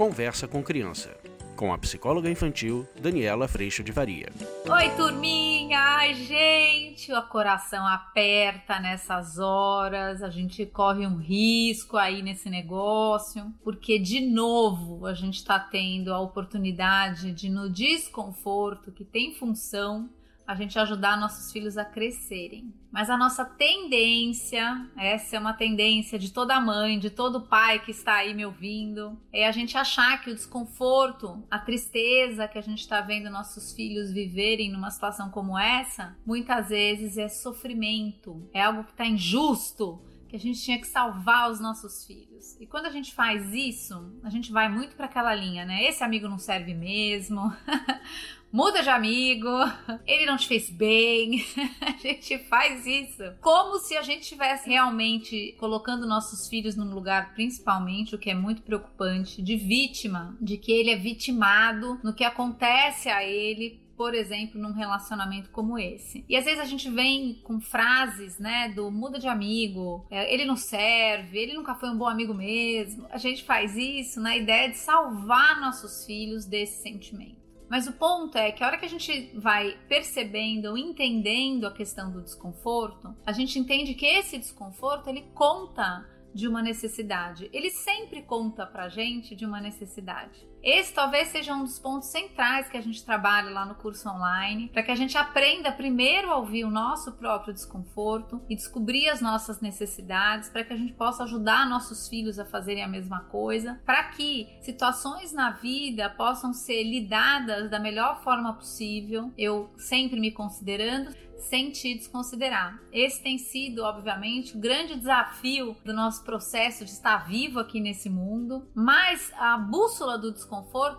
Conversa com Criança, com a psicóloga infantil Daniela Freixo de Varia. Oi, turminha! Ai, gente, o coração aperta nessas horas, a gente corre um risco aí nesse negócio, porque de novo a gente está tendo a oportunidade de, no desconforto que tem função, a gente ajudar nossos filhos a crescerem. Mas a nossa tendência, essa é uma tendência de toda mãe, de todo pai que está aí me ouvindo, é a gente achar que o desconforto, a tristeza que a gente está vendo nossos filhos viverem numa situação como essa, muitas vezes é sofrimento, é algo que está injusto, que a gente tinha que salvar os nossos filhos. E quando a gente faz isso, a gente vai muito para aquela linha, né? Esse amigo não serve mesmo. muda de amigo, ele não te fez bem. a gente faz isso como se a gente estivesse realmente colocando nossos filhos num lugar, principalmente, o que é muito preocupante, de vítima, de que ele é vitimado no que acontece a ele por exemplo, num relacionamento como esse. E às vezes a gente vem com frases, né, do muda de amigo, é, ele não serve, ele nunca foi um bom amigo mesmo. A gente faz isso na ideia de salvar nossos filhos desse sentimento. Mas o ponto é que a hora que a gente vai percebendo, entendendo a questão do desconforto, a gente entende que esse desconforto ele conta de uma necessidade. Ele sempre conta pra gente de uma necessidade. Esse talvez seja um dos pontos centrais que a gente trabalha lá no curso online, para que a gente aprenda primeiro a ouvir o nosso próprio desconforto e descobrir as nossas necessidades, para que a gente possa ajudar nossos filhos a fazerem a mesma coisa, para que situações na vida possam ser lidadas da melhor forma possível, eu sempre me considerando sem te desconsiderar. Esse tem sido, obviamente, o grande desafio do nosso processo de estar vivo aqui nesse mundo, mas a bússola do desconforto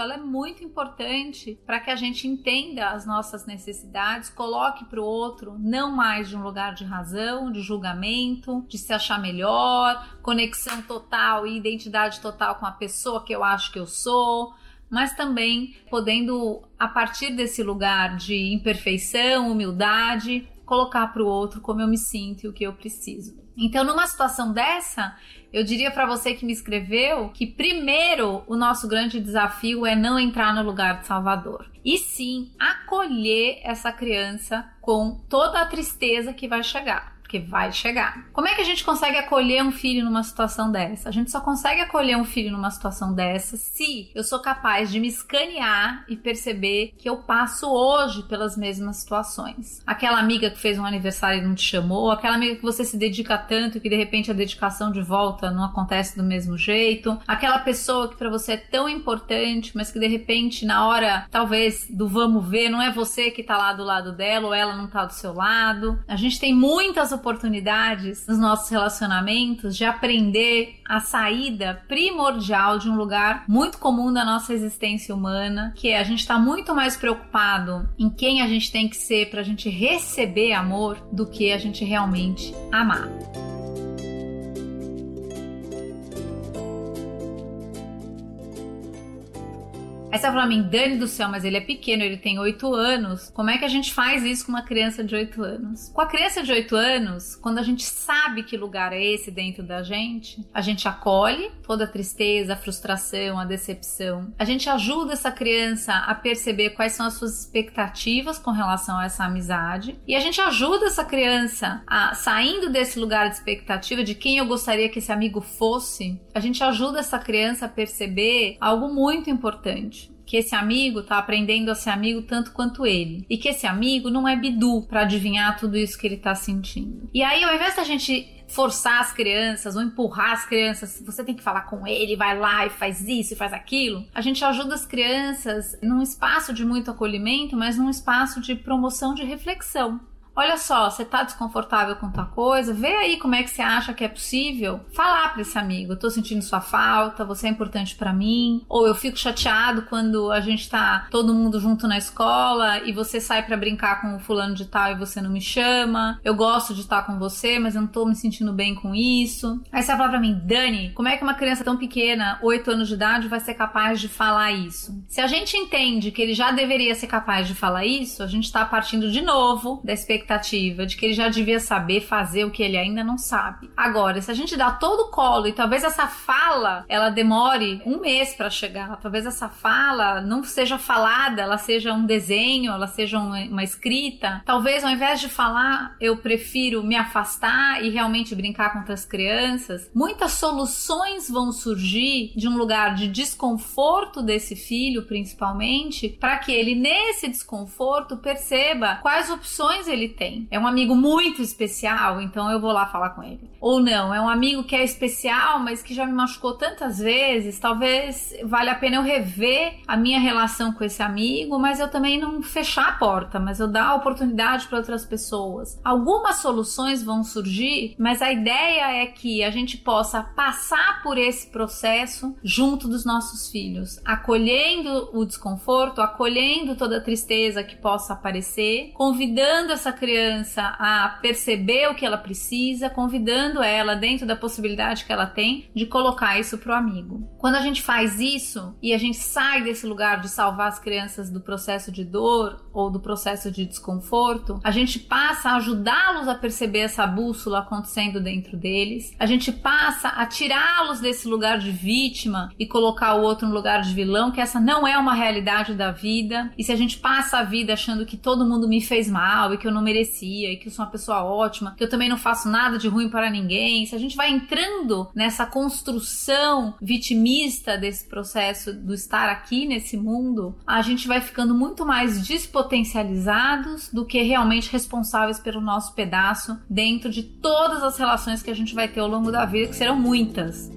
ela é muito importante para que a gente entenda as nossas necessidades, coloque para o outro não mais de um lugar de razão, de julgamento, de se achar melhor, conexão total e identidade total com a pessoa que eu acho que eu sou mas também podendo, a partir desse lugar de imperfeição, humildade, colocar para o outro como eu me sinto e o que eu preciso. Então, numa situação dessa, eu diria para você que me escreveu que primeiro o nosso grande desafio é não entrar no lugar de salvador. E sim acolher essa criança com toda a tristeza que vai chegar porque vai chegar. Como é que a gente consegue acolher um filho numa situação dessa? A gente só consegue acolher um filho numa situação dessa se eu sou capaz de me escanear e perceber que eu passo hoje pelas mesmas situações. Aquela amiga que fez um aniversário e não te chamou, aquela amiga que você se dedica tanto que de repente a dedicação de volta não acontece do mesmo jeito, aquela pessoa que para você é tão importante, mas que de repente na hora talvez do vamos ver, não é você que tá lá do lado dela ou ela não tá do seu lado. A gente tem muitas nos nossos relacionamentos de aprender a saída primordial de um lugar muito comum da nossa existência humana, que é a gente estar tá muito mais preocupado em quem a gente tem que ser para a gente receber amor do que a gente realmente amar. Aí você vai falar, mim, Dani do céu, mas ele é pequeno, ele tem 8 anos. Como é que a gente faz isso com uma criança de 8 anos? Com a criança de 8 anos, quando a gente sabe que lugar é esse dentro da gente, a gente acolhe toda a tristeza, a frustração, a decepção. A gente ajuda essa criança a perceber quais são as suas expectativas com relação a essa amizade. E a gente ajuda essa criança a, saindo desse lugar de expectativa de quem eu gostaria que esse amigo fosse, a gente ajuda essa criança a perceber algo muito importante que esse amigo tá aprendendo a ser amigo tanto quanto ele. E que esse amigo não é bidu para adivinhar tudo isso que ele tá sentindo. E aí, ao invés da gente forçar as crianças ou empurrar as crianças, você tem que falar com ele, vai lá e faz isso e faz aquilo. A gente ajuda as crianças num espaço de muito acolhimento, mas num espaço de promoção de reflexão. Olha só, você tá desconfortável com tua coisa, vê aí como é que você acha que é possível falar para esse amigo, tô sentindo sua falta, você é importante para mim, ou eu fico chateado quando a gente tá todo mundo junto na escola e você sai para brincar com o fulano de tal e você não me chama. Eu gosto de estar com você, mas eu não tô me sentindo bem com isso. Aí você vai falar para mim, Dani, como é que uma criança tão pequena, 8 anos de idade, vai ser capaz de falar isso? Se a gente entende que ele já deveria ser capaz de falar isso, a gente tá partindo de novo da expectativa expectativa de que ele já devia saber fazer o que ele ainda não sabe. Agora, se a gente dá todo o colo e talvez essa fala ela demore um mês para chegar, talvez essa fala não seja falada, ela seja um desenho, ela seja uma, uma escrita, talvez ao invés de falar, eu prefiro me afastar e realmente brincar com outras crianças. Muitas soluções vão surgir de um lugar de desconforto desse filho, principalmente, para que ele nesse desconforto perceba quais opções ele tem. É um amigo muito especial, então eu vou lá falar com ele. Ou não, é um amigo que é especial, mas que já me machucou tantas vezes, talvez valha a pena eu rever a minha relação com esse amigo, mas eu também não fechar a porta, mas eu dar oportunidade para outras pessoas. Algumas soluções vão surgir, mas a ideia é que a gente possa passar por esse processo junto dos nossos filhos, acolhendo o desconforto, acolhendo toda a tristeza que possa aparecer, convidando essa criança a perceber o que ela precisa, convidando ela dentro da possibilidade que ela tem de colocar isso pro amigo. Quando a gente faz isso e a gente sai desse lugar de salvar as crianças do processo de dor ou do processo de desconforto, a gente passa a ajudá-los a perceber essa bússola acontecendo dentro deles. A gente passa a tirá-los desse lugar de vítima e colocar o outro no lugar de vilão, que essa não é uma realidade da vida. E se a gente passa a vida achando que todo mundo me fez mal e que eu não merecia e que eu sou uma pessoa ótima, que eu também não faço nada de ruim para ninguém, se a gente vai entrando nessa construção vitimista desse processo do estar aqui nesse mundo, a gente vai ficando muito mais despotencializados do que realmente responsáveis pelo nosso pedaço dentro de todas as relações que a gente vai ter ao longo da vida, que serão muitas.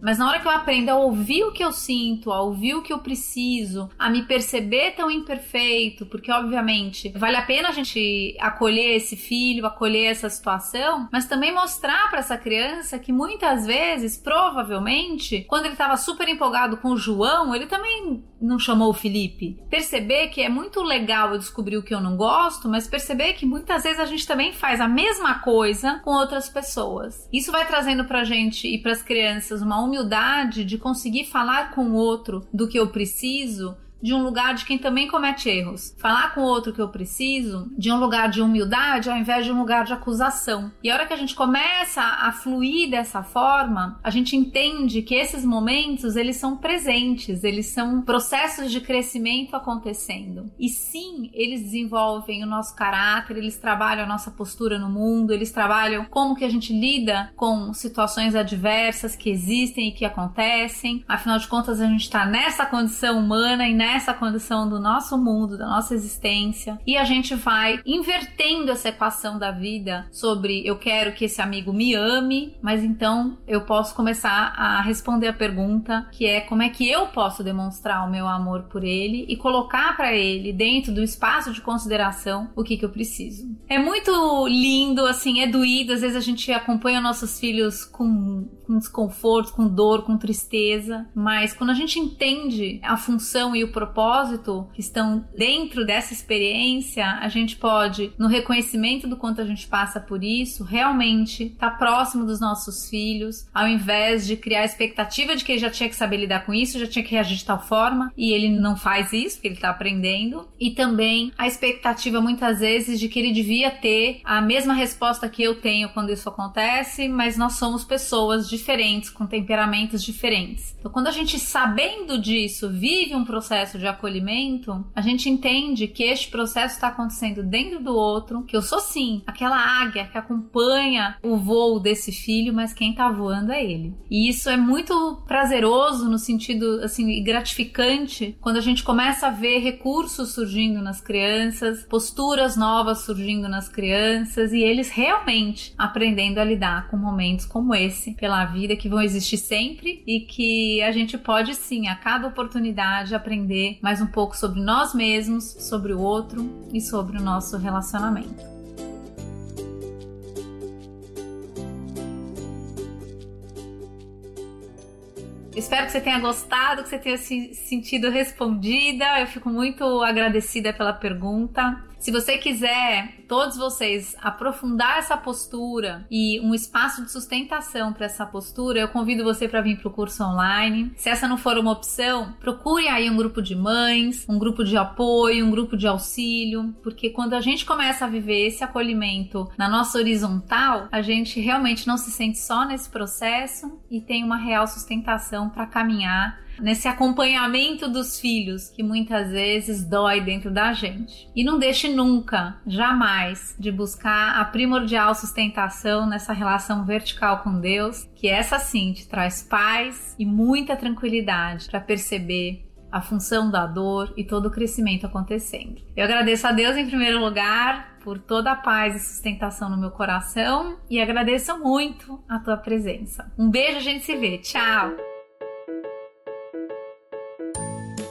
Mas na hora que eu aprendo a ouvir o que eu sinto, a ouvir o que eu preciso, a me perceber tão imperfeito, porque obviamente vale a pena a gente acolher esse filho, acolher essa situação, mas também mostrar para essa criança que muitas vezes, provavelmente, quando ele estava super empolgado com o João, ele também não chamou o Felipe. Perceber que é muito legal eu descobrir o que eu não gosto, mas perceber que muitas vezes a gente também faz a mesma coisa com outras pessoas. Isso vai trazendo pra gente e para as crianças uma humildade de conseguir falar com o outro do que eu preciso de um lugar de quem também comete erros. Falar com o outro que eu preciso de um lugar de humildade ao invés de um lugar de acusação. E a hora que a gente começa a fluir dessa forma, a gente entende que esses momentos eles são presentes, eles são processos de crescimento acontecendo. E sim, eles desenvolvem o nosso caráter, eles trabalham a nossa postura no mundo, eles trabalham como que a gente lida com situações adversas que existem e que acontecem. Afinal de contas, a gente está nessa condição humana e nessa nessa condição do nosso mundo, da nossa existência, e a gente vai invertendo essa equação da vida sobre eu quero que esse amigo me ame, mas então eu posso começar a responder a pergunta que é como é que eu posso demonstrar o meu amor por ele e colocar para ele dentro do espaço de consideração o que que eu preciso. É muito lindo, assim, é doído, às vezes a gente acompanha nossos filhos com, com desconforto, com dor, com tristeza, mas quando a gente entende a função e o propósito que estão dentro dessa experiência, a gente pode, no reconhecimento do quanto a gente passa por isso, realmente estar tá próximo dos nossos filhos, ao invés de criar a expectativa de que ele já tinha que saber lidar com isso, já tinha que reagir de tal forma, e ele não faz isso, porque ele está aprendendo. E também a expectativa, muitas vezes, de que ele devia ter a mesma resposta que eu tenho quando isso acontece, mas nós somos pessoas diferentes, com temperamentos diferentes. Então, quando a gente, sabendo disso, vive um processo processo de acolhimento, a gente entende que este processo está acontecendo dentro do outro, que eu sou sim aquela águia que acompanha o voo desse filho, mas quem está voando é ele. E isso é muito prazeroso no sentido assim gratificante quando a gente começa a ver recursos surgindo nas crianças, posturas novas surgindo nas crianças e eles realmente aprendendo a lidar com momentos como esse pela vida que vão existir sempre e que a gente pode sim a cada oportunidade aprender entender mais um pouco sobre nós mesmos, sobre o outro e sobre o nosso relacionamento. Espero que você tenha gostado, que você tenha se sentido respondida. Eu fico muito agradecida pela pergunta. Se você quiser, todos vocês, aprofundar essa postura e um espaço de sustentação para essa postura, eu convido você para vir para o curso online. Se essa não for uma opção, procure aí um grupo de mães, um grupo de apoio, um grupo de auxílio, porque quando a gente começa a viver esse acolhimento na nossa horizontal, a gente realmente não se sente só nesse processo e tem uma real sustentação para caminhar nesse acompanhamento dos filhos que muitas vezes dói dentro da gente. E não deixe nunca, jamais, de buscar a primordial sustentação nessa relação vertical com Deus, que essa sim te traz paz e muita tranquilidade para perceber a função da dor e todo o crescimento acontecendo. Eu agradeço a Deus em primeiro lugar por toda a paz e sustentação no meu coração e agradeço muito a tua presença. Um beijo, a gente se vê. Tchau.